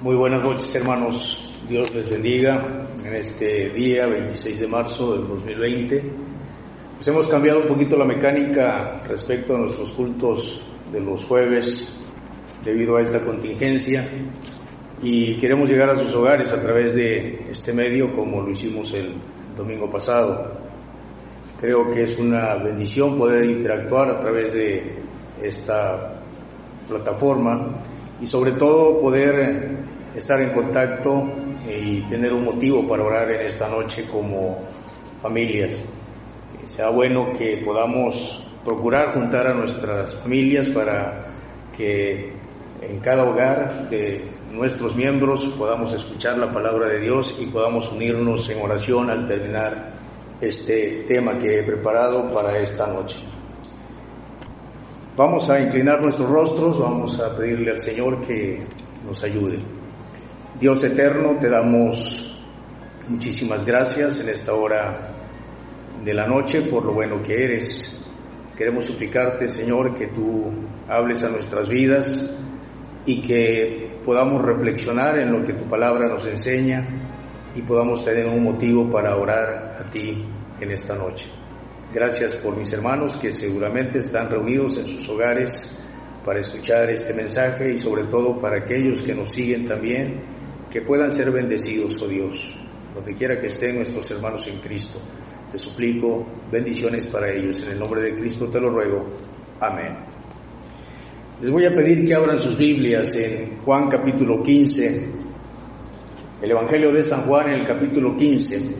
Muy buenas noches hermanos, Dios les bendiga en este día 26 de marzo del 2020. Pues hemos cambiado un poquito la mecánica respecto a nuestros cultos de los jueves debido a esta contingencia y queremos llegar a sus hogares a través de este medio como lo hicimos el domingo pasado. Creo que es una bendición poder interactuar a través de esta plataforma y sobre todo poder estar en contacto y tener un motivo para orar en esta noche como familias. Sea bueno que podamos procurar juntar a nuestras familias para que en cada hogar de nuestros miembros podamos escuchar la palabra de Dios y podamos unirnos en oración al terminar este tema que he preparado para esta noche. Vamos a inclinar nuestros rostros, vamos a pedirle al Señor que nos ayude. Dios eterno, te damos muchísimas gracias en esta hora de la noche por lo bueno que eres. Queremos suplicarte, Señor, que tú hables a nuestras vidas y que podamos reflexionar en lo que tu palabra nos enseña y podamos tener un motivo para orar a ti en esta noche. Gracias por mis hermanos que seguramente están reunidos en sus hogares para escuchar este mensaje y sobre todo para aquellos que nos siguen también, que puedan ser bendecidos, oh Dios, donde quiera que estén nuestros hermanos en Cristo. Te suplico bendiciones para ellos. En el nombre de Cristo te lo ruego. Amén. Les voy a pedir que abran sus Biblias en Juan capítulo 15, el Evangelio de San Juan en el capítulo 15.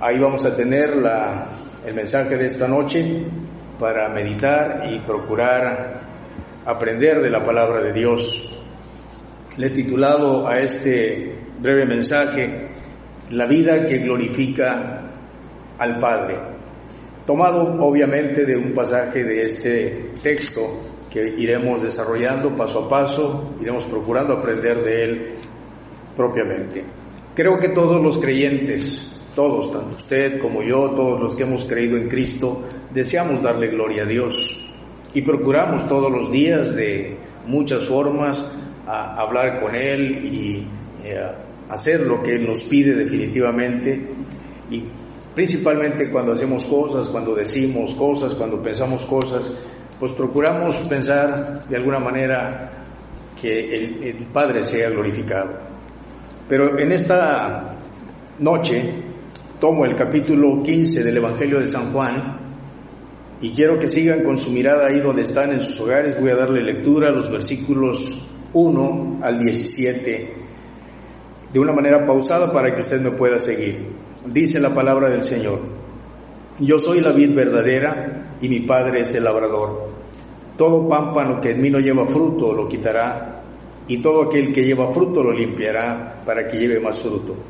Ahí vamos a tener la el mensaje de esta noche para meditar y procurar aprender de la palabra de Dios. Le he titulado a este breve mensaje La vida que glorifica al Padre, tomado obviamente de un pasaje de este texto que iremos desarrollando paso a paso, iremos procurando aprender de él propiamente. Creo que todos los creyentes todos, tanto usted como yo, todos los que hemos creído en Cristo, deseamos darle gloria a Dios y procuramos todos los días de muchas formas a hablar con Él y eh, hacer lo que Él nos pide definitivamente y principalmente cuando hacemos cosas, cuando decimos cosas, cuando pensamos cosas, pues procuramos pensar de alguna manera que el, el Padre sea glorificado. Pero en esta noche tomo el capítulo 15 del Evangelio de San Juan y quiero que sigan con su mirada ahí donde están en sus hogares. Voy a darle lectura los versículos 1 al 17 de una manera pausada para que usted me pueda seguir. Dice la palabra del Señor. Yo soy la vid verdadera y mi Padre es el labrador. Todo pámpano que en mí no lleva fruto lo quitará y todo aquel que lleva fruto lo limpiará para que lleve más fruto.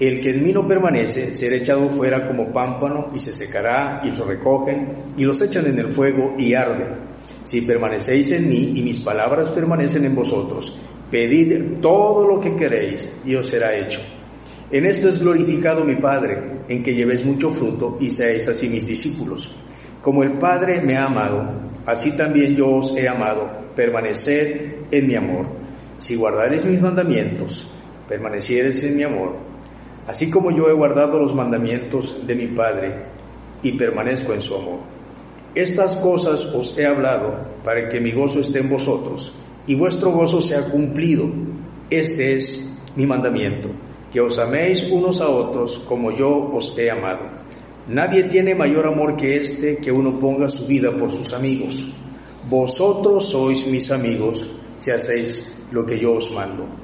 El que en mí no permanece será echado fuera como pámpano y se secará y lo recogen y los echan en el fuego y arde. Si permanecéis en mí y mis palabras permanecen en vosotros, pedid todo lo que queréis y os será hecho. En esto es glorificado mi Padre, en que llevéis mucho fruto y seáis así mis discípulos. Como el Padre me ha amado, así también yo os he amado, permaneced en mi amor. Si guardareis mis mandamientos, permaneciereis en mi amor, así como yo he guardado los mandamientos de mi Padre y permanezco en su amor. Estas cosas os he hablado para que mi gozo esté en vosotros y vuestro gozo sea cumplido. Este es mi mandamiento, que os améis unos a otros como yo os he amado. Nadie tiene mayor amor que este, que uno ponga su vida por sus amigos. Vosotros sois mis amigos si hacéis lo que yo os mando.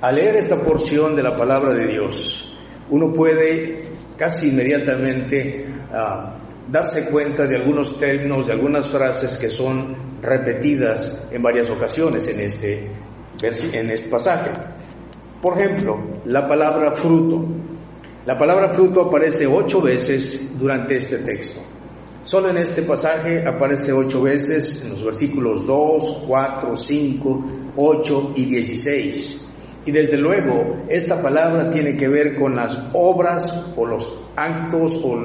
Al leer esta porción de la palabra de Dios, uno puede casi inmediatamente ah, darse cuenta de algunos términos, de algunas frases que son repetidas en varias ocasiones en este, en este pasaje. Por ejemplo, la palabra fruto. La palabra fruto aparece ocho veces durante este texto. Solo en este pasaje aparece ocho veces en los versículos 2, 4, 5, 8 y 16. Y desde luego, esta palabra tiene que ver con las obras o los actos o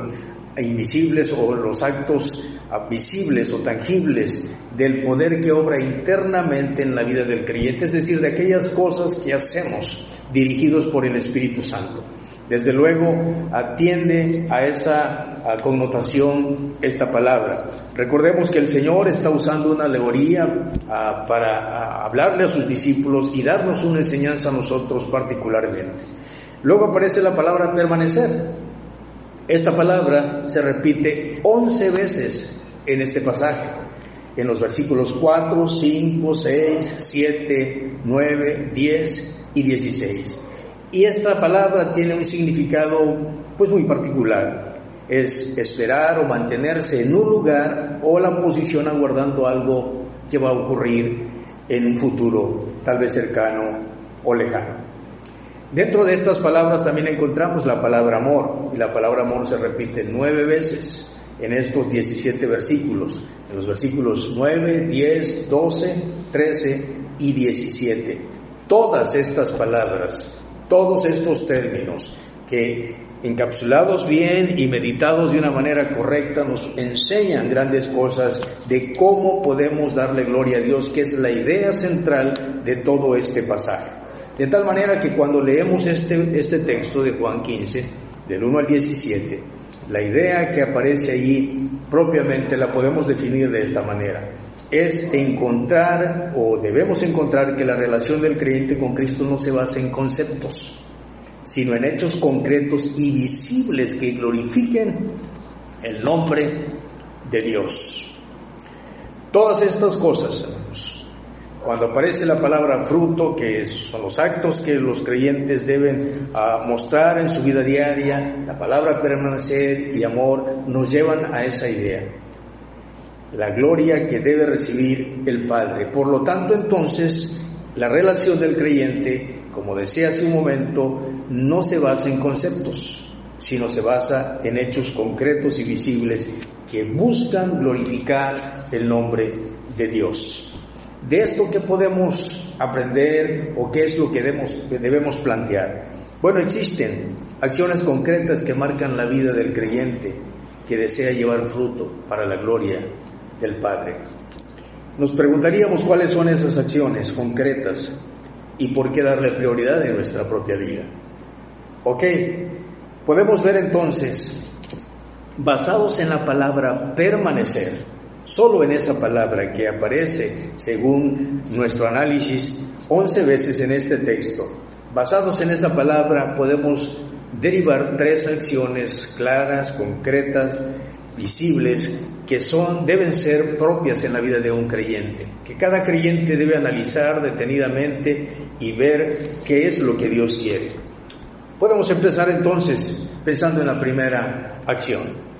invisibles o los actos visibles o tangibles del poder que obra internamente en la vida del creyente, es decir, de aquellas cosas que hacemos dirigidos por el Espíritu Santo. Desde luego atiende a esa connotación esta palabra. Recordemos que el Señor está usando una alegoría ah, para hablarle a sus discípulos y darnos una enseñanza a nosotros particularmente. Luego aparece la palabra permanecer. Esta palabra se repite once veces en este pasaje, en los versículos 4, 5, 6, 7, 9, 10 y 16. Y esta palabra tiene un significado pues muy particular. Es esperar o mantenerse en un lugar o la posición aguardando algo que va a ocurrir en un futuro tal vez cercano o lejano. Dentro de estas palabras también encontramos la palabra amor y la palabra amor se repite nueve veces en estos 17 versículos, en los versículos 9, 10, 12, 13 y 17. Todas estas palabras todos estos términos que encapsulados bien y meditados de una manera correcta nos enseñan grandes cosas de cómo podemos darle gloria a Dios, que es la idea central de todo este pasaje. De tal manera que cuando leemos este, este texto de Juan 15, del 1 al 17, la idea que aparece allí propiamente la podemos definir de esta manera es encontrar o debemos encontrar que la relación del creyente con Cristo no se basa en conceptos, sino en hechos concretos y visibles que glorifiquen el nombre de Dios. Todas estas cosas, cuando aparece la palabra fruto, que son los actos que los creyentes deben ah, mostrar en su vida diaria, la palabra permanecer y amor, nos llevan a esa idea la gloria que debe recibir el Padre. Por lo tanto, entonces, la relación del creyente, como decía hace un momento, no se basa en conceptos, sino se basa en hechos concretos y visibles que buscan glorificar el nombre de Dios. De esto que podemos aprender o qué es lo que debemos, que debemos plantear. Bueno, existen acciones concretas que marcan la vida del creyente que desea llevar fruto para la gloria del Padre. Nos preguntaríamos cuáles son esas acciones concretas y por qué darle prioridad en nuestra propia vida. Ok, podemos ver entonces, basados en la palabra permanecer, solo en esa palabra que aparece, según nuestro análisis, 11 veces en este texto, basados en esa palabra podemos derivar tres acciones claras, concretas, visibles que son deben ser propias en la vida de un creyente, que cada creyente debe analizar detenidamente y ver qué es lo que Dios quiere. Podemos empezar entonces pensando en la primera acción.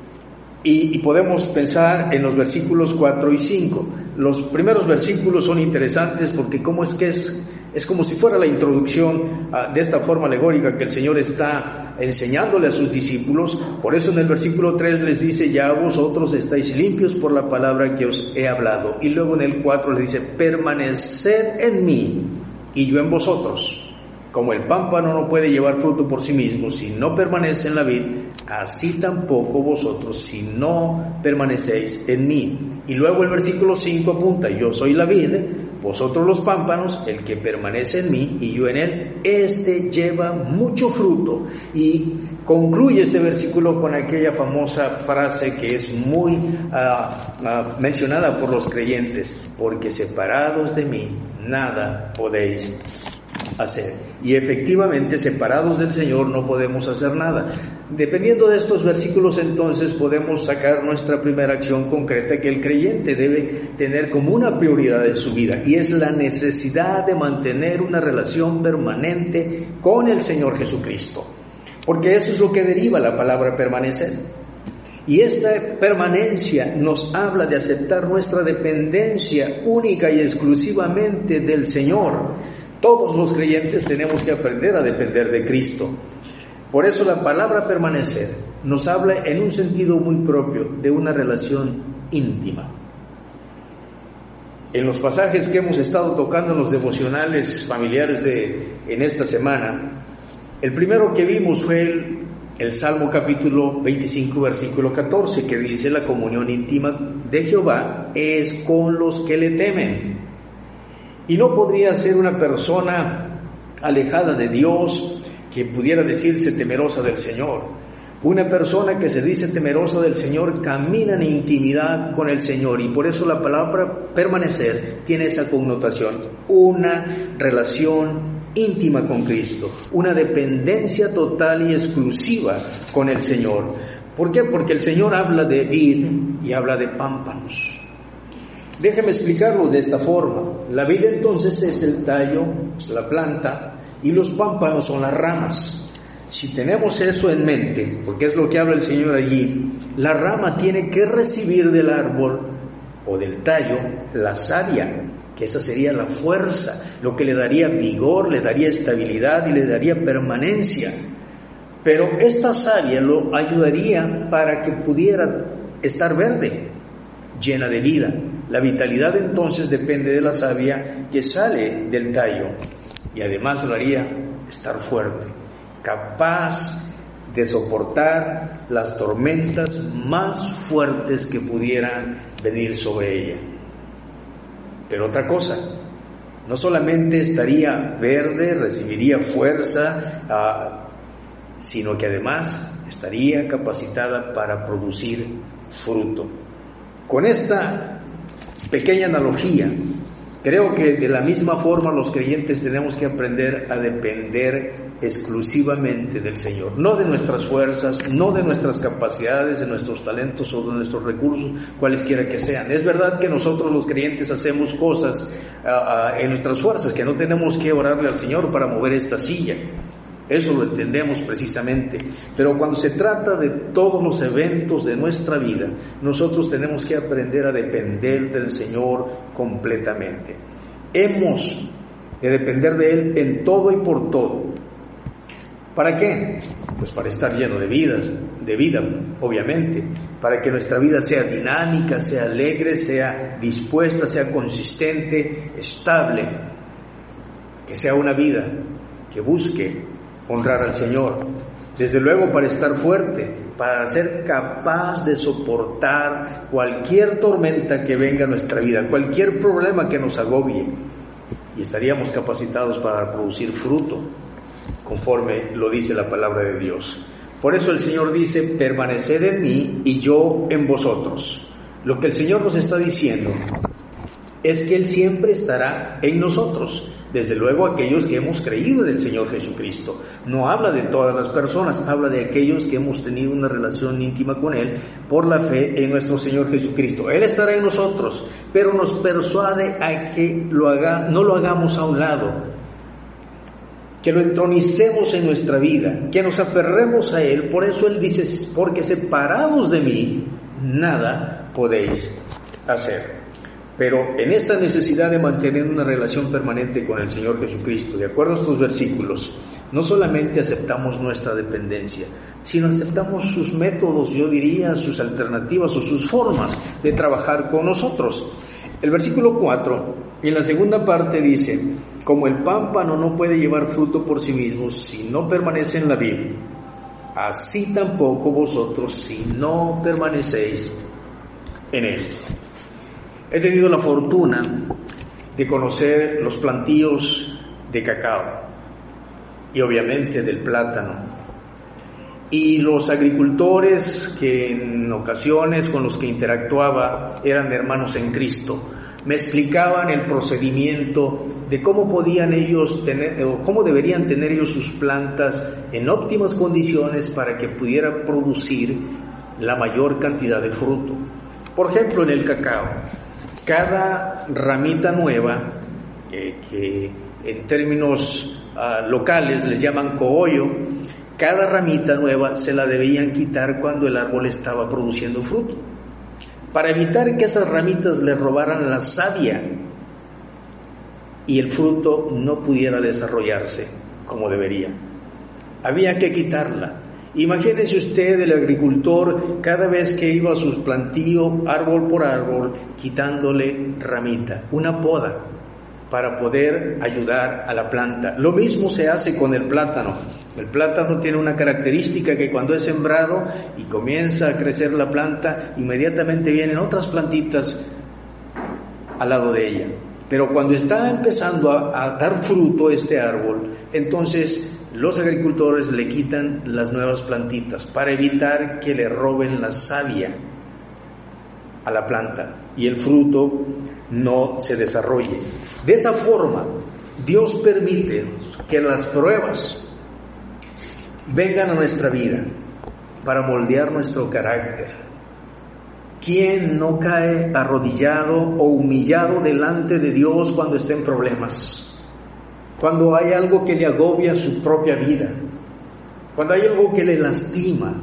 Y, podemos pensar en los versículos 4 y 5. Los primeros versículos son interesantes porque cómo es que es, es como si fuera la introducción ah, de esta forma alegórica que el Señor está enseñándole a sus discípulos. Por eso en el versículo 3 les dice, ya vosotros estáis limpios por la palabra que os he hablado. Y luego en el 4 les dice, permaneced en mí y yo en vosotros. Como el pámpano no puede llevar fruto por sí mismo si no permanece en la vid, así tampoco vosotros si no permanecéis en mí. Y luego el versículo 5 apunta, yo soy la vid, vosotros los pámpanos, el que permanece en mí y yo en él, este lleva mucho fruto. Y concluye este versículo con aquella famosa frase que es muy ah, ah, mencionada por los creyentes, porque separados de mí, nada podéis hacer. Y efectivamente, separados del Señor no podemos hacer nada. Dependiendo de estos versículos, entonces podemos sacar nuestra primera acción concreta que el creyente debe tener como una prioridad en su vida, y es la necesidad de mantener una relación permanente con el Señor Jesucristo. Porque eso es lo que deriva la palabra permanecer. Y esta permanencia nos habla de aceptar nuestra dependencia única y exclusivamente del Señor todos los creyentes tenemos que aprender a depender de Cristo. Por eso la palabra permanecer nos habla en un sentido muy propio de una relación íntima. En los pasajes que hemos estado tocando en los devocionales familiares de en esta semana, el primero que vimos fue el, el Salmo capítulo 25 versículo 14 que dice la comunión íntima de Jehová es con los que le temen. Y no podría ser una persona alejada de Dios que pudiera decirse temerosa del Señor. Una persona que se dice temerosa del Señor camina en intimidad con el Señor y por eso la palabra permanecer tiene esa connotación, una relación íntima con Cristo, una dependencia total y exclusiva con el Señor. ¿Por qué? Porque el Señor habla de vid y habla de pámpanos. Déjeme explicarlo de esta forma. La vida entonces es el tallo, es la planta, y los pámpanos son las ramas. Si tenemos eso en mente, porque es lo que habla el Señor allí, la rama tiene que recibir del árbol o del tallo la savia, que esa sería la fuerza, lo que le daría vigor, le daría estabilidad y le daría permanencia. Pero esta savia lo ayudaría para que pudiera estar verde, llena de vida. La vitalidad entonces depende de la savia que sale del tallo y además lo haría estar fuerte, capaz de soportar las tormentas más fuertes que pudieran venir sobre ella. Pero otra cosa, no solamente estaría verde, recibiría fuerza, ah, sino que además estaría capacitada para producir fruto. Con esta Pequeña analogía. Creo que de la misma forma los creyentes tenemos que aprender a depender exclusivamente del Señor, no de nuestras fuerzas, no de nuestras capacidades, de nuestros talentos o de nuestros recursos, cualesquiera que sean. Es verdad que nosotros los creyentes hacemos cosas ah, ah, en nuestras fuerzas, que no tenemos que orarle al Señor para mover esta silla. Eso lo entendemos precisamente. Pero cuando se trata de todos los eventos de nuestra vida, nosotros tenemos que aprender a depender del Señor completamente. Hemos de depender de Él en todo y por todo. ¿Para qué? Pues para estar lleno de vida, de vida, obviamente, para que nuestra vida sea dinámica, sea alegre, sea dispuesta, sea consistente, estable, que sea una vida que busque honrar al Señor. Desde luego para estar fuerte, para ser capaz de soportar cualquier tormenta que venga a nuestra vida, cualquier problema que nos agobie. Y estaríamos capacitados para producir fruto, conforme lo dice la palabra de Dios. Por eso el Señor dice, permaneced en mí y yo en vosotros. Lo que el Señor nos está diciendo es que Él siempre estará en nosotros. Desde luego aquellos que hemos creído en el Señor Jesucristo. No habla de todas las personas, habla de aquellos que hemos tenido una relación íntima con Él por la fe en nuestro Señor Jesucristo. Él estará en nosotros, pero nos persuade a que no lo hagamos a un lado, que lo entronicemos en nuestra vida, que nos aferremos a Él. Por eso Él dice, porque separados de mí, nada podéis hacer. Pero en esta necesidad de mantener una relación permanente con el Señor Jesucristo, de acuerdo a estos versículos, no solamente aceptamos nuestra dependencia, sino aceptamos sus métodos, yo diría, sus alternativas o sus formas de trabajar con nosotros. El versículo 4 Y en la segunda parte dice, como el pámpano no puede llevar fruto por sí mismo si no permanece en la vid, así tampoco vosotros si no permanecéis en esto. He tenido la fortuna de conocer los plantíos de cacao y obviamente del plátano. Y los agricultores que en ocasiones con los que interactuaba eran hermanos en Cristo, me explicaban el procedimiento de cómo podían ellos tener o cómo deberían tener ellos sus plantas en óptimas condiciones para que pudieran producir la mayor cantidad de fruto. Por ejemplo, en el cacao, cada ramita nueva, eh, que en términos ah, locales les llaman coollo, cada ramita nueva se la debían quitar cuando el árbol estaba produciendo fruto para evitar que esas ramitas le robaran la savia y el fruto no pudiera desarrollarse como debería. Había que quitarla. Imagínese usted el agricultor cada vez que iba a su plantío, árbol por árbol, quitándole ramita, una poda para poder ayudar a la planta. Lo mismo se hace con el plátano. El plátano tiene una característica que cuando es sembrado y comienza a crecer la planta, inmediatamente vienen otras plantitas al lado de ella. Pero cuando está empezando a, dar fruto este árbol, entonces los agricultores le quitan las nuevas plantitas para evitar que le roben la savia a la planta y el fruto no se desarrolle. De esa forma, Dios permite que las pruebas vengan a nuestra vida para moldear nuestro carácter. ¿Quién no cae arrodillado o humillado delante de Dios cuando está en problemas? Cuando hay algo que le agobia su propia vida, cuando hay algo que le lastima,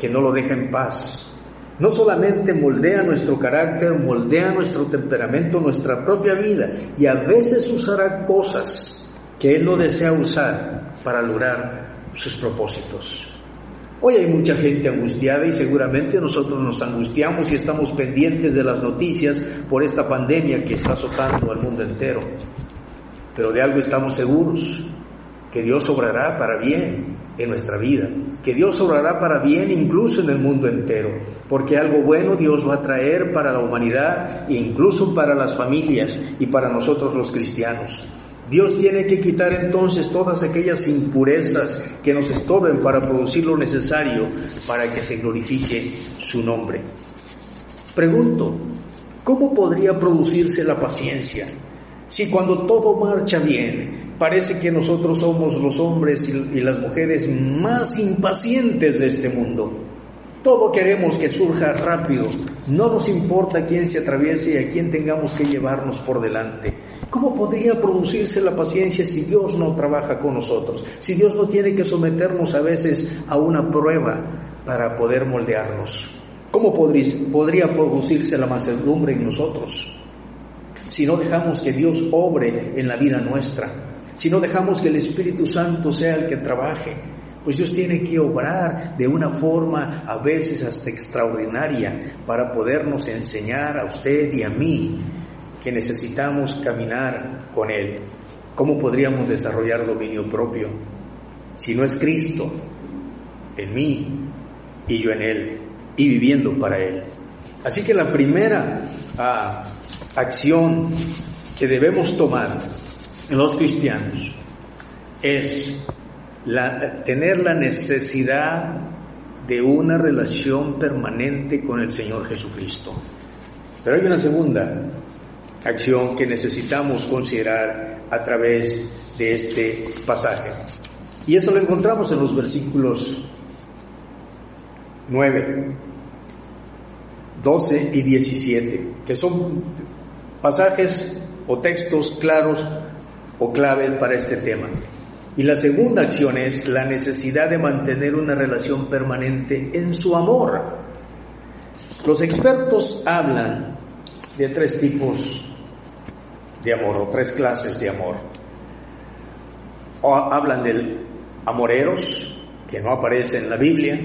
que no lo deja en paz, no solamente moldea nuestro carácter, moldea nuestro temperamento, nuestra propia vida, y a veces usará cosas que Él no desea usar para lograr sus propósitos. Hoy hay mucha gente angustiada y seguramente nosotros nos angustiamos y estamos pendientes de las noticias por esta pandemia que está azotando al mundo entero. Pero de algo estamos seguros, que Dios obrará para bien en nuestra vida, que Dios obrará para bien incluso en el mundo entero, porque algo bueno Dios va a traer para la humanidad e incluso para las familias y para nosotros los cristianos. Dios tiene que quitar entonces todas aquellas impurezas que nos estorben para producir lo necesario para que se glorifique su nombre. Pregunto, ¿cómo podría producirse la paciencia si cuando todo marcha bien parece que nosotros somos los hombres y, las mujeres más impacientes de este mundo. Todo queremos que surja rápido. No nos importa quién se atraviese y a quién tengamos que llevarnos por delante. ¿Cómo podría producirse la paciencia si Dios no trabaja con nosotros? Si Dios no tiene que someternos a veces a una prueba para poder moldearnos. ¿Cómo podría producirse la mansedumbre en nosotros? Si no dejamos que Dios obre en la vida nuestra si no dejamos que el Espíritu Santo sea el que trabaje, pues Dios tiene que obrar de una forma a veces hasta extraordinaria para podernos enseñar a usted y a mí que necesitamos caminar con Él. ¿Cómo podríamos desarrollar dominio propio si no es Cristo en mí y yo en Él y viviendo para Él? Así que la primera ah, acción que debemos tomar los cristianos es tener la necesidad de una relación permanente con el Señor Jesucristo. Pero hay una segunda acción que necesitamos considerar a través de este pasaje. Y eso lo encontramos en los versículos 9, 12 y 17, que son pasajes o textos claros o clave para este tema. Y la segunda acción es la necesidad de mantener una relación permanente en su amor. Los expertos hablan de tres tipos de amor o tres clases de amor. O hablan del amoreros, que no aparece en la Biblia,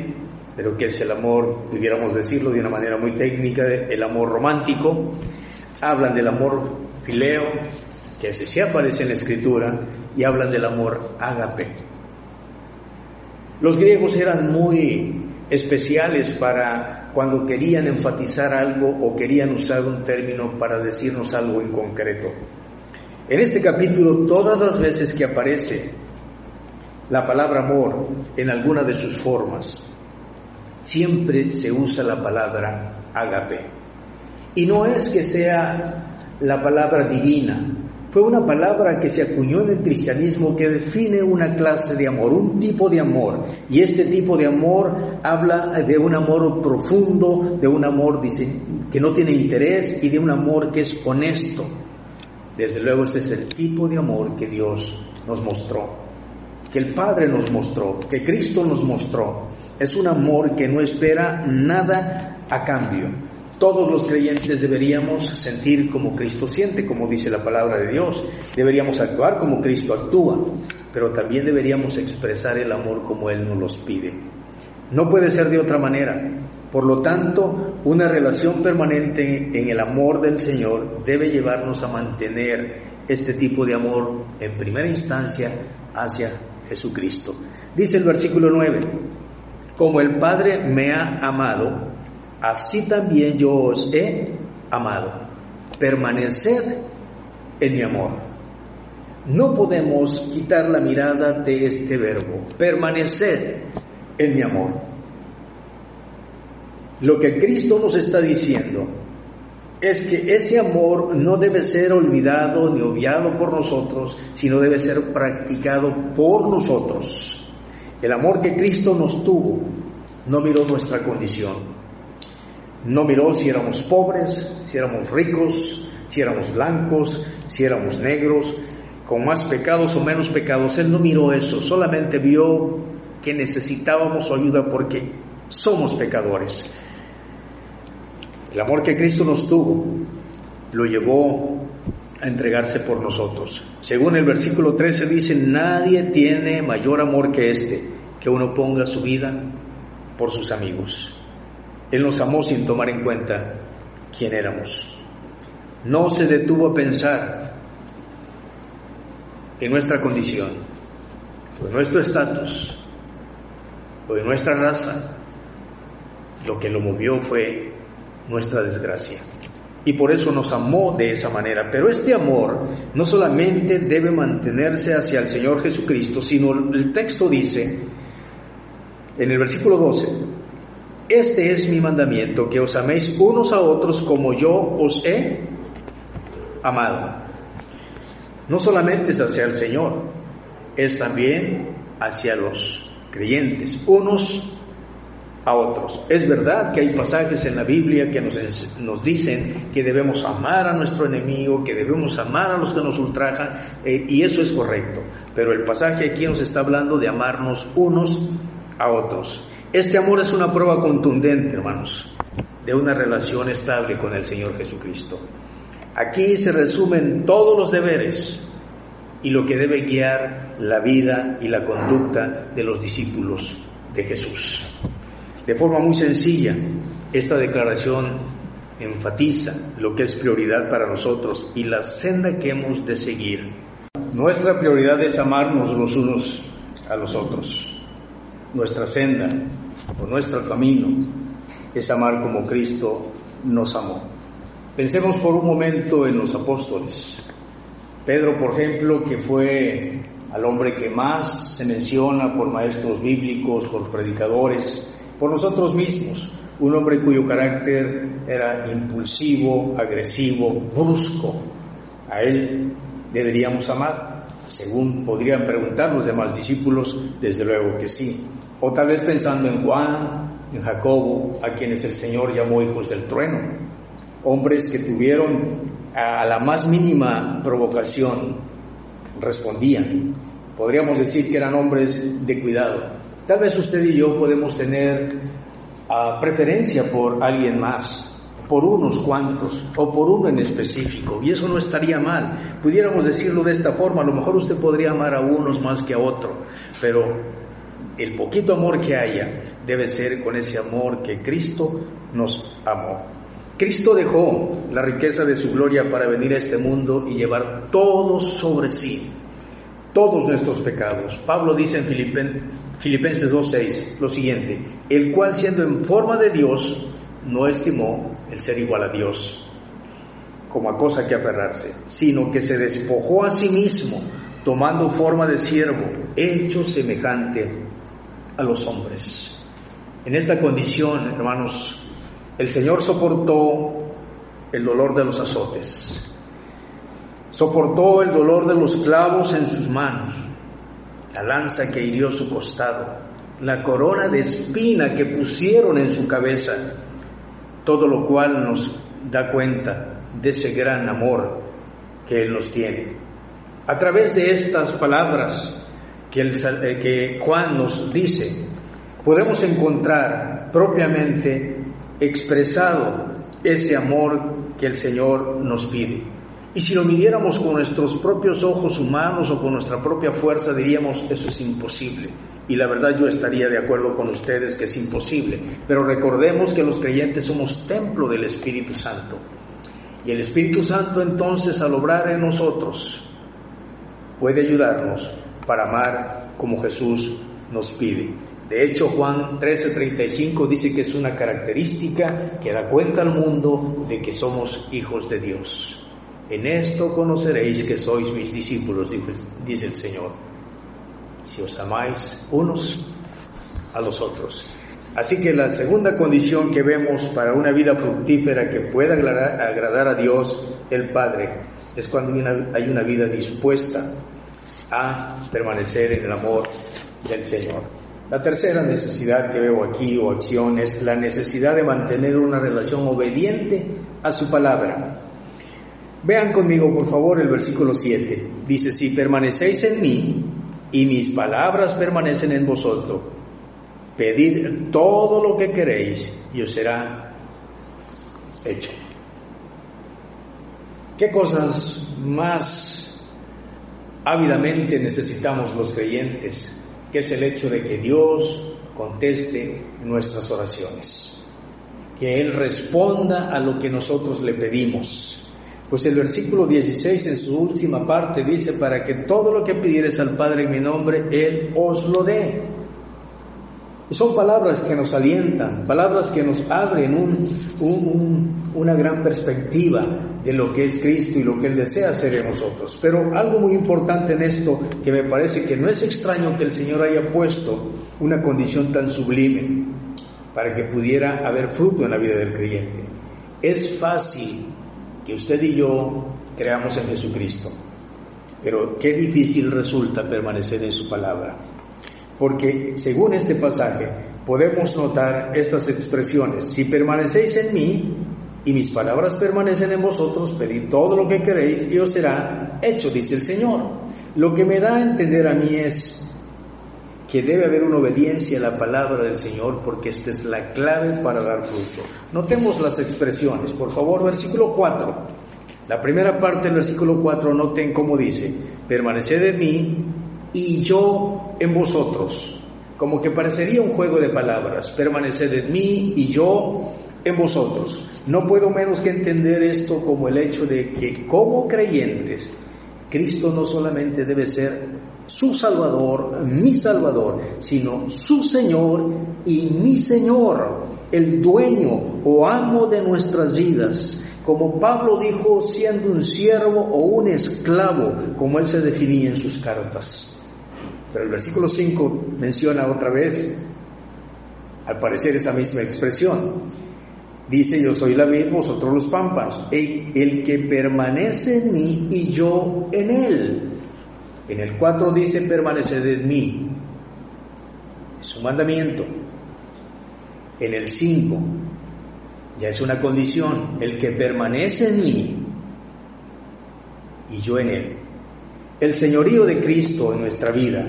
pero que es el amor, pudiéramos decirlo de una manera muy técnica, el amor romántico. Hablan del amor fileo, que ese sí aparece en la escritura, y hablan del amor ágape. Los griegos eran muy especiales para cuando querían enfatizar algo o querían usar un término para decirnos algo en concreto. En este capítulo, todas las veces que aparece la palabra amor en alguna de sus formas, siempre se usa la palabra ágape. Y no es que sea la palabra divina, fue una palabra que se acuñó en el cristianismo que define una clase de amor, un tipo de amor. Y este tipo de amor habla de un amor profundo, de un amor que no tiene interés y de un amor que es honesto. Desde luego ese es el tipo de amor que Dios nos mostró, que el Padre nos mostró, que Cristo nos mostró. Es un amor que no espera nada a cambio, todos los creyentes deberíamos sentir como Cristo siente, como dice la palabra de Dios. Deberíamos actuar como Cristo actúa, pero también deberíamos expresar el amor como Él nos los pide. No puede ser de otra manera. Por lo tanto, una relación permanente en el amor del Señor debe llevarnos a mantener este tipo de amor en primera instancia hacia Jesucristo. Dice el versículo 9, como el Padre me ha amado, así también yo os he amado. Permaneced en mi amor. No podemos quitar la mirada de este verbo, permaneced en mi amor. Lo que Cristo nos está diciendo es que ese amor no debe ser olvidado ni obviado por nosotros, sino debe ser practicado por nosotros. El amor que Cristo nos tuvo no miró nuestra condición, no miró si éramos pobres, si éramos ricos, si éramos blancos, si éramos negros, con más pecados o menos pecados. Él no miró eso, solamente vio que necesitábamos su ayuda porque somos pecadores. El amor que Cristo nos tuvo lo llevó a entregarse por nosotros. Según el versículo 13 dice, nadie tiene mayor amor que este, que uno ponga su vida por sus amigos. Él nos amó sin tomar en cuenta quién éramos. No se detuvo a pensar en nuestra condición, o en nuestro estatus, o en nuestra raza. Lo que lo movió fue nuestra desgracia. Y por eso nos amó de esa manera. Pero este amor no solamente debe mantenerse hacia el Señor Jesucristo, sino el texto dice en el versículo 12, este es mi mandamiento, que os améis unos a otros como yo os he amado. No solamente es hacia el Señor, es también hacia los creyentes, unos a otros. Es verdad que hay pasajes en la Biblia que nos, nos dicen que debemos amar a nuestro enemigo, que debemos amar a los que nos ultrajan, eh, y eso es correcto. Pero el pasaje aquí nos está hablando de amarnos unos a otros. Este amor es una prueba contundente, hermanos, de una relación estable con el Señor Jesucristo. Aquí se resumen todos los deberes y lo que debe guiar la vida y la conducta de los discípulos de Jesús. De forma muy sencilla, esta declaración enfatiza lo que es prioridad para nosotros y la senda que hemos de seguir. Nuestra prioridad es amarnos los unos a los otros nuestra senda o nuestro camino es amar como Cristo nos amó. Pensemos por un momento en los apóstoles. Pedro, por ejemplo, que fue al hombre que más se menciona por maestros bíblicos, por predicadores, por nosotros mismos, un hombre cuyo carácter era impulsivo, agresivo, brusco. A él deberíamos amar. Según podrían preguntar los demás discípulos, desde luego que sí. O tal vez pensando en Juan, en Jacobo, a quienes el Señor llamó hijos del trueno. Hombres que tuvieron a la más mínima provocación, respondían. Podríamos decir que eran hombres de cuidado. Tal vez usted y yo podemos tener ah, preferencia por alguien más, por unos cuantos o por uno en específico, y eso no estaría mal. Pudiéramos decirlo de esta forma, a lo mejor usted podría amar a unos más que a otro, pero el poquito amor que haya debe ser con ese amor que Cristo nos amó. Cristo dejó la riqueza de su gloria para venir a este mundo y llevar todos sobre sí, todos nuestros pecados. Pablo dice en Filipenses 2.6 lo siguiente, el cual siendo en forma de Dios, no estimó el ser igual a Dios como a cosa que aferrarse, sino que se despojó a sí mismo, tomando forma de siervo, hecho semejante a los hombres. En esta condición, hermanos, el Señor soportó el dolor de los azotes, soportó el dolor de los clavos en sus manos, la lanza que hirió su costado, la corona de espina que pusieron en su cabeza, todo lo cual nos da cuenta de ese gran amor que Él nos tiene. A través de estas palabras que, eh, que Juan nos dice, podemos encontrar propiamente expresado ese amor que el Señor nos pide. Y si lo midiéramos con nuestros propios ojos humanos o con nuestra propia fuerza, diríamos, eso es imposible. Y la verdad yo estaría de acuerdo con ustedes que es imposible. Pero recordemos que los creyentes somos templo del Espíritu Santo. Y el Espíritu Santo entonces al obrar en nosotros puede ayudarnos para amar como Jesús nos pide. De hecho, Juan 13:35 dice que es una característica que da cuenta al mundo de que somos hijos de Dios. En esto conoceréis que sois mis discípulos, dice el Señor, si os amáis unos a los otros. Así que la segunda condición que vemos para una vida fructífera que pueda agradar, a Dios el Padre es cuando hay una vida dispuesta a permanecer en el amor del Señor. La tercera necesidad que veo aquí o acción es la necesidad de mantener una relación obediente a su palabra. Vean conmigo por favor el versículo 7. Dice, si permanecéis en mí y mis palabras permanecen en vosotros, Pedid todo lo que queréis y os será hecho. ¿Qué cosas más ávidamente necesitamos los creyentes? Que es el hecho de que Dios conteste nuestras oraciones, que Él responda a lo que nosotros le pedimos. Pues el versículo 16 en su última parte dice, para que todo lo que pidieres al Padre en mi nombre, Él os lo dé. Son palabras que nos alientan, palabras que nos abren una gran perspectiva de lo que es Cristo y lo que Él desea hacer en nosotros. Pero algo muy importante en esto que me parece que no es extraño que el Señor haya puesto una condición tan sublime para que pudiera haber fruto en la vida del creyente. Es fácil que usted y yo creamos en Jesucristo, pero qué difícil resulta permanecer en su palabra porque según este pasaje podemos notar estas expresiones. Si permanecéis en mí y mis palabras permanecen en vosotros, pedid todo lo que queréis y os será hecho, dice el Señor. Lo que me da a entender a mí es que debe haber una obediencia a la palabra del Señor porque esta es la clave para dar fruto. Notemos las expresiones, por favor, versículo 4. La primera parte del versículo 4, noten cómo dice, permaneced en mí y yo en vosotros. Como que parecería un juego de palabras, permaneced en mí y yo en vosotros. No puedo menos que entender esto como el hecho de que como creyentes, Cristo no solamente debe ser su Salvador, mi Salvador, sino su Señor y mi Señor, el dueño o amo de nuestras vidas. Como Pablo dijo, siendo un siervo o un esclavo, como él se definía en sus cartas. Pero el versículo 5 menciona otra vez, al parecer, esa misma expresión. Dice, yo soy la vid, vosotros los pámpanos. El, el que permanece en mí y yo en él. En el 4 dice, permaneced en mí. Es un mandamiento. En el 5 ya es una condición. El que permanece en mí y yo en él. El señorío de Cristo en nuestra vida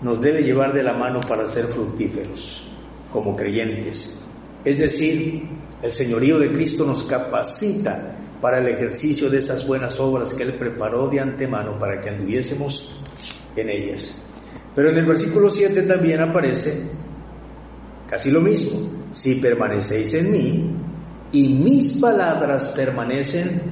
nos debe llevar de la mano para ser fructíferos como creyentes. Es decir, el señorío de Cristo nos capacita para el ejercicio de esas buenas obras que Él preparó de antemano para que anduviésemos en ellas. Pero en el versículo 7 también aparece casi lo mismo. Si permanecéis en mí y mis palabras permanecen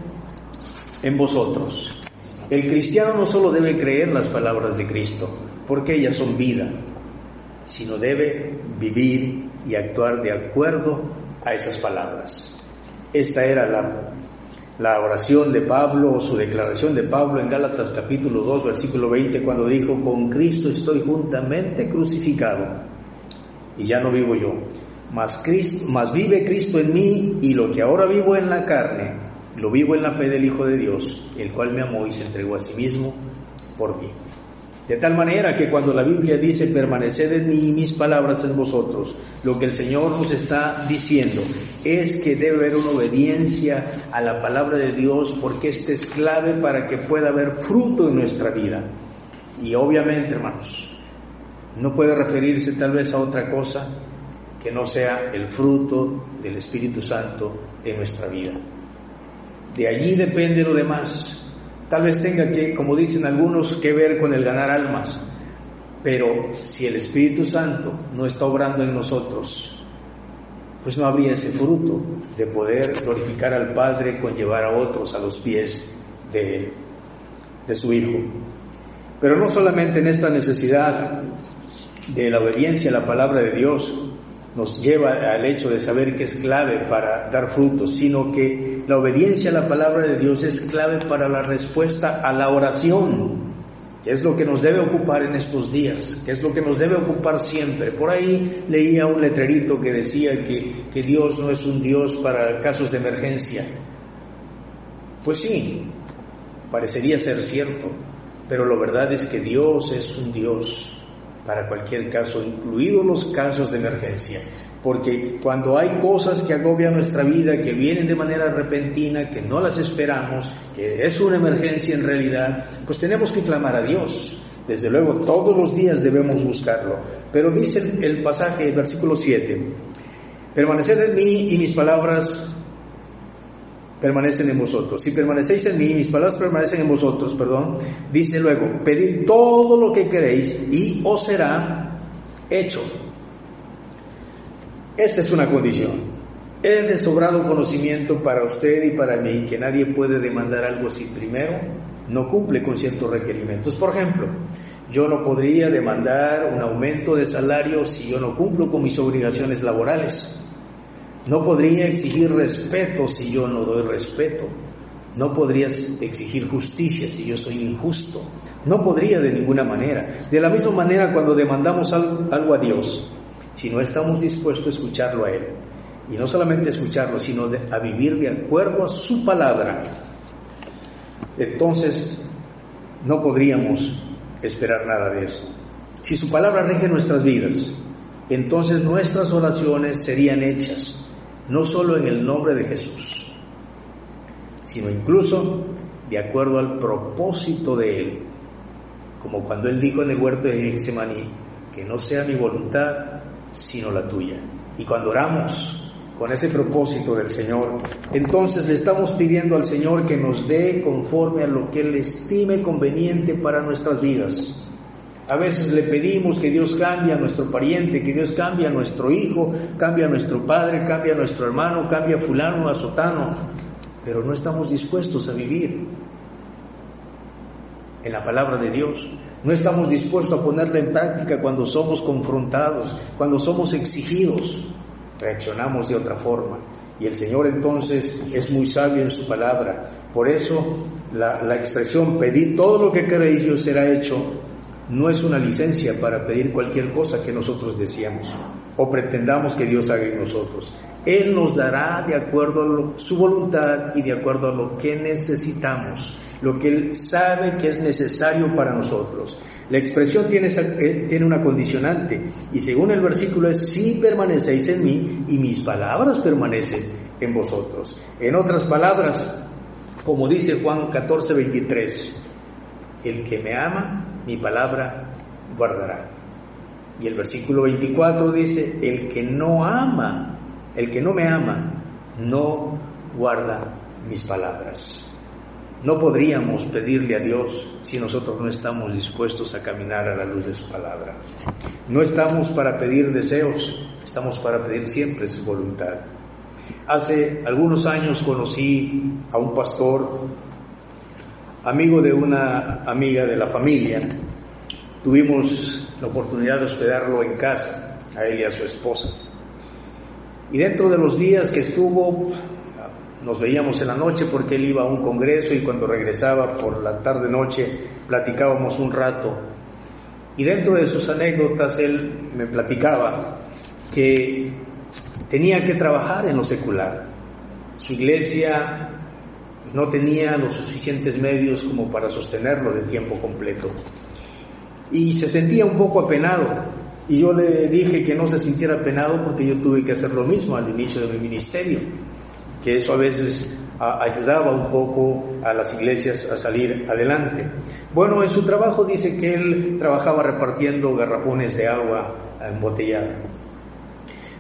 en vosotros. El cristiano no solo debe creer las palabras de Cristo, porque ellas son vida, sino debe vivir y actuar de acuerdo a esas palabras. Esta era la, la oración de Pablo, o su declaración de Pablo en Gálatas capítulo 2, versículo 20, cuando dijo, con Cristo estoy juntamente crucificado, y ya no vivo yo, mas, Cristo, mas vive Cristo en mí, y lo que ahora vivo en la carne, lo vivo en la fe del Hijo de Dios, el cual me amó y se entregó a sí mismo por mí. De tal manera que cuando la Biblia dice, permaneced en mí y mis palabras en vosotros, lo que el Señor nos está diciendo es que debe haber una obediencia a la palabra de Dios porque esta es clave para que pueda haber fruto en nuestra vida. Y obviamente, hermanos, no puede referirse tal vez a otra cosa que no sea el fruto del Espíritu Santo en nuestra vida. De allí depende lo demás. Tal vez tenga que, como dicen algunos, que ver con el ganar almas, pero si el Espíritu Santo no está obrando en nosotros, pues no habría ese fruto de poder glorificar al Padre con llevar a otros a los pies de, de su Hijo. Pero no solamente en esta necesidad de la obediencia a la palabra de Dios nos lleva al hecho de saber que es clave para dar frutos, sino que la obediencia a la palabra de Dios es clave para la respuesta a la oración, que es lo que nos debe ocupar en estos días, que es lo que nos debe ocupar siempre. Por ahí leía un letrerito que decía que, que Dios no es un Dios para casos de emergencia. Pues sí, parecería ser cierto, pero la verdad es que Dios es un Dios para cualquier caso, incluidos los casos de emergencia. Porque cuando hay cosas que agobian nuestra vida, que vienen de manera repentina, que no las esperamos, que es una emergencia en realidad, pues tenemos que clamar a Dios. Desde luego, todos los días debemos buscarlo. Pero dice el, pasaje, el versículo 7, permaneced en mí y mis palabras permanecen en vosotros. Si permanecéis en mí mis palabras permanecen en vosotros, perdón, dice luego, pedid todo lo que queréis y os será hecho. Esta es una condición. Es de sobrado conocimiento para usted y para mí que nadie puede demandar algo si primero no cumple con ciertos requerimientos. Por ejemplo, yo no podría demandar un aumento de salario si yo no cumplo con mis obligaciones laborales. No podría exigir respeto si yo no doy respeto. No podría exigir justicia si yo soy injusto. No podría de ninguna manera. De la misma manera cuando demandamos algo, a Dios, si no estamos dispuestos a escucharlo a Él. Y no solamente escucharlo, sino a vivir de acuerdo a su palabra. Entonces, no podríamos esperar nada de eso. Si su palabra rige nuestras vidas, entonces nuestras oraciones serían hechas, no solo en el nombre de Jesús, sino incluso de acuerdo al propósito de Él, como cuando Él dijo en el huerto de Getsemaní, que no sea mi voluntad, sino la tuya. Y cuando oramos con ese propósito del Señor, entonces le estamos pidiendo al Señor que nos dé conforme a lo que Él estime conveniente para nuestras vidas. A veces le pedimos que Dios cambie a nuestro pariente, que Dios cambie a nuestro hijo, cambie a nuestro padre, cambie a nuestro hermano, cambie a fulano, a sotano, pero no estamos dispuestos a vivir en la palabra de Dios. No estamos dispuestos a ponerla en práctica cuando somos confrontados, cuando somos exigidos. Reaccionamos de otra forma. Y el Señor entonces es muy sabio en su palabra. Por eso la, expresión pedid todo lo que queréis y os será hecho no es una licencia para pedir cualquier cosa que nosotros deseamos o pretendamos que Dios haga en nosotros. Él nos dará de acuerdo a su voluntad y de acuerdo a lo que necesitamos lo que Él sabe que es necesario para nosotros. La expresión tiene, eh, tiene una condicionante y según el versículo es, si permanecéis en mí y mis palabras permanecen en vosotros. En otras palabras, como dice Juan 14, 23, el que me ama, mi palabra guardará. Y el versículo 24 dice, el que no ama, el que no me ama, no guarda mis palabras. No podríamos pedirle a Dios si nosotros no estamos dispuestos a caminar a la luz de su palabra. No estamos para pedir deseos, estamos para pedir siempre su voluntad. Hace algunos años conocí a un pastor, amigo de una amiga de la familia. Tuvimos la oportunidad de hospedarlo en casa, a él y a su esposa. Y dentro de los días que estuvo, nos veíamos en la noche porque él iba a un congreso y cuando regresaba por la tarde-noche platicábamos un rato. Y dentro de sus anécdotas él me platicaba que tenía que trabajar en lo secular. Su iglesia no tenía los suficientes medios como para sostenerlo de tiempo completo. Y se sentía un poco apenado. Y yo le dije que no se sintiera apenado porque yo tuve que hacer lo mismo al inicio de mi ministerio que eso a veces ayudaba un poco a las iglesias a salir adelante. Bueno, en su trabajo dice que él trabajaba repartiendo garrafones de agua embotellada.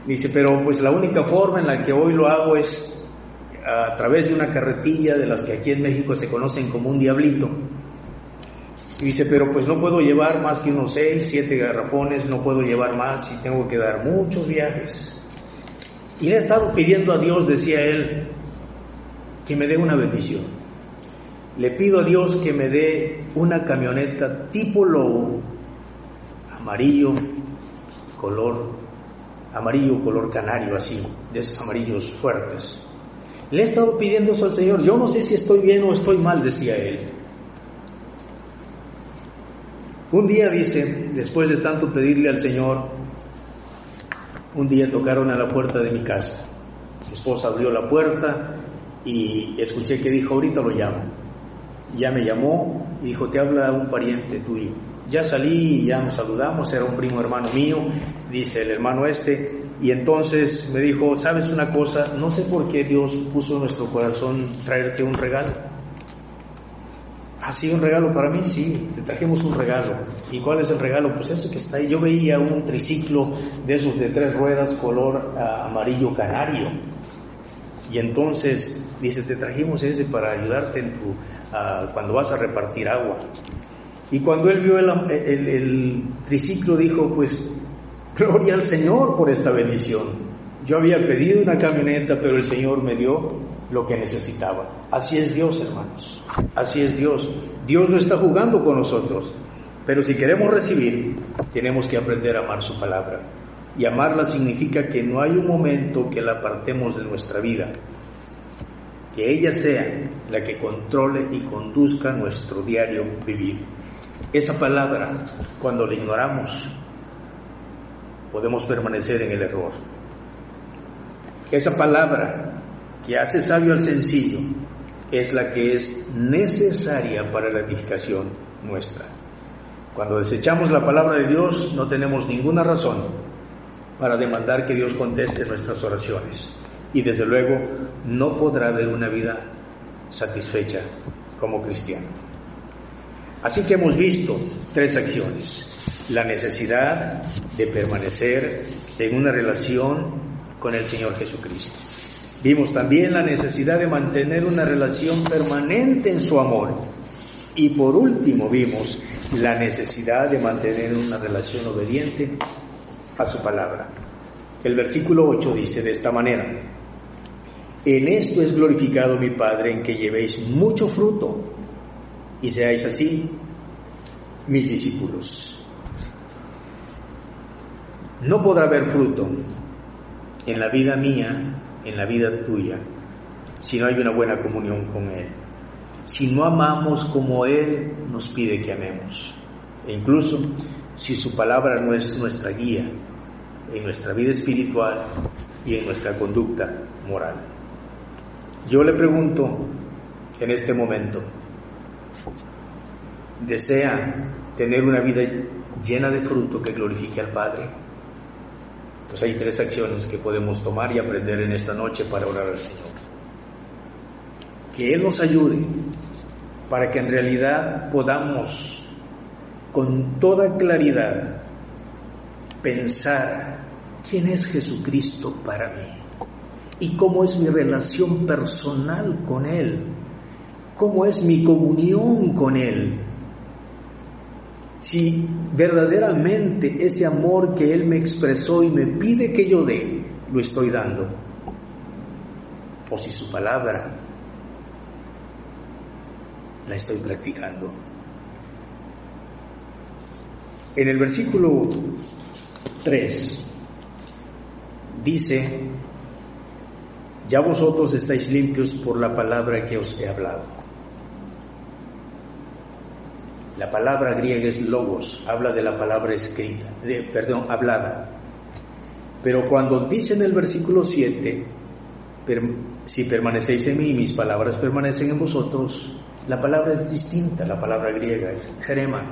Dice, pero pues la única forma en la que hoy lo hago es a través de una carretilla de las que aquí en México se conocen como un diablito. dice, pero pues no puedo llevar más que unos seis, siete garrafones, no puedo llevar más y tengo que dar muchos viajes. Y he estado pidiendo a Dios, decía él, que me dé una bendición. Le pido a Dios que me dé una camioneta tipo lobo, amarillo, color, amarillo, color canario, así, de esos amarillos fuertes. Le he estado pidiendo eso al Señor. Yo no sé si estoy bien o estoy mal, decía él. Un día dice, después de tanto pedirle al Señor, un día tocaron a la puerta de mi casa. Mi esposa abrió la puerta y escuché que dijo, ahorita lo llamo. ya me llamó y dijo, te habla un pariente tuyo. Ya salí ya nos saludamos, era un primo hermano mío, dice el hermano este, y entonces me dijo, ¿sabes una cosa? No sé por qué Dios puso en nuestro corazón traerte un regalo. ¿Ha sido un regalo para mí? Sí, te trajimos un regalo. ¿Y cuál es el regalo? Pues eso que está ahí. Yo veía un triciclo de esos de tres ruedas color ah, amarillo canario. Y entonces dice, te trajimos ese para ayudarte ah, cuando vas a repartir agua. Y cuando él vio el triciclo dijo, pues, gloria al Señor por esta bendición. Yo había pedido una camioneta, pero el Señor me dio lo que necesitaba. Así es Dios, hermanos. Así es Dios. Dios no está jugando con nosotros. Pero si queremos recibir, tenemos que aprender a amar su palabra. Y amarla significa que no hay un momento que la apartemos de nuestra vida. Que ella sea la que controle y conduzca nuestro diario vivir. Esa palabra, cuando la ignoramos, podemos permanecer en el error. Esa palabra que hace sabio al sencillo es la que es necesaria para la edificación nuestra. Cuando desechamos la palabra de Dios no tenemos ninguna razón para demandar que Dios conteste nuestras oraciones y desde luego no podrá haber una vida satisfecha como cristiano. Así que hemos visto tres acciones. La necesidad de permanecer en una relación con el Señor Jesucristo. Vimos también la necesidad de mantener una relación permanente en su amor. Y por último vimos la necesidad de mantener una relación obediente a su palabra. El versículo 8 dice de esta manera, en esto es glorificado mi Padre, en que llevéis mucho fruto y seáis así mis discípulos. No podrá haber fruto en la vida mía en la vida tuya si no hay una buena comunión con Él. Si no amamos como Él nos pide que amemos. E incluso si su palabra no es nuestra guía en nuestra vida espiritual y en nuestra conducta moral. Yo le pregunto en este momento, ¿desea tener una vida llena de fruto que glorifique al Padre? Pues hay tres acciones que podemos tomar y aprender en esta noche para orar al Señor. Que Él nos ayude para que en realidad podamos con toda claridad pensar quién es Jesucristo para mí y cómo es mi relación personal con Él, cómo es mi comunión con Él, si verdaderamente ese amor que Él me expresó y me pide que yo dé, lo estoy dando. o si su palabra la estoy practicando. En el versículo 3 dice, ya vosotros estáis limpios por la palabra que os he hablado. La palabra griega es logos, habla de la palabra escrita, de, perdón, hablada. Pero cuando dice en el versículo 7, si permanecéis en mí mis palabras permanecen en vosotros, la palabra es distinta, la palabra griega es jerema,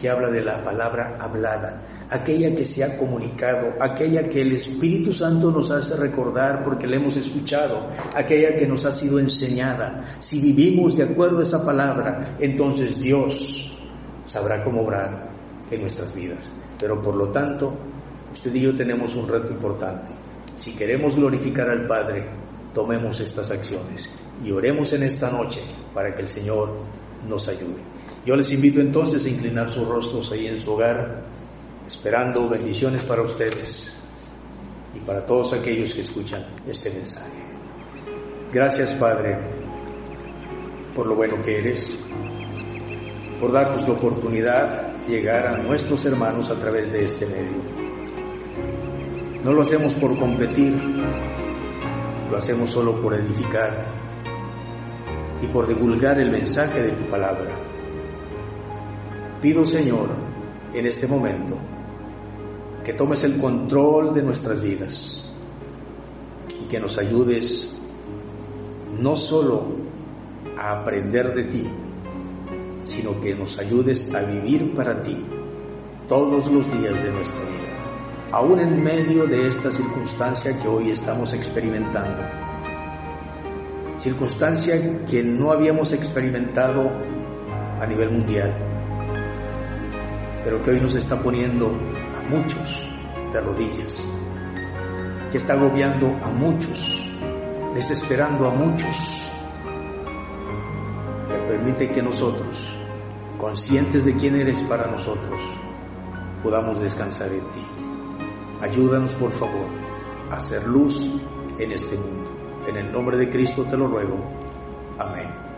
que habla de la palabra hablada, aquella que se ha comunicado, aquella que el Espíritu Santo nos hace recordar porque la hemos escuchado, aquella que nos ha sido enseñada. Si vivimos de acuerdo a esa palabra, entonces Dios sabrá cómo obrar en nuestras vidas. Pero por lo tanto, usted y yo tenemos un reto importante. Si queremos glorificar al Padre, tomemos estas acciones y oremos en esta noche para que el Señor nos ayude. Yo les invito entonces a inclinar sus rostros ahí en su hogar, esperando bendiciones para ustedes y para todos aquellos que escuchan este mensaje. Gracias Padre por lo bueno que eres, por darnos la oportunidad de llegar a nuestros hermanos a través de este medio. No lo hacemos por competir, lo hacemos solo por edificar y por divulgar el mensaje de tu palabra. Pido, Señor, en este momento, que tomes el control de nuestras vidas y que nos ayudes no solo a aprender de ti, sino que nos ayudes a vivir para ti todos los días de nuestra vida, aún en medio de esta circunstancia que hoy estamos experimentando. Circunstancia que no habíamos experimentado a nivel mundial pero que hoy nos está poniendo a muchos de rodillas, que está agobiando a muchos, desesperando a muchos, que permite que nosotros, conscientes de quién eres para nosotros, podamos descansar en ti. Ayúdanos, por favor, a hacer luz en este mundo. En el nombre de Cristo te lo ruego. Amén.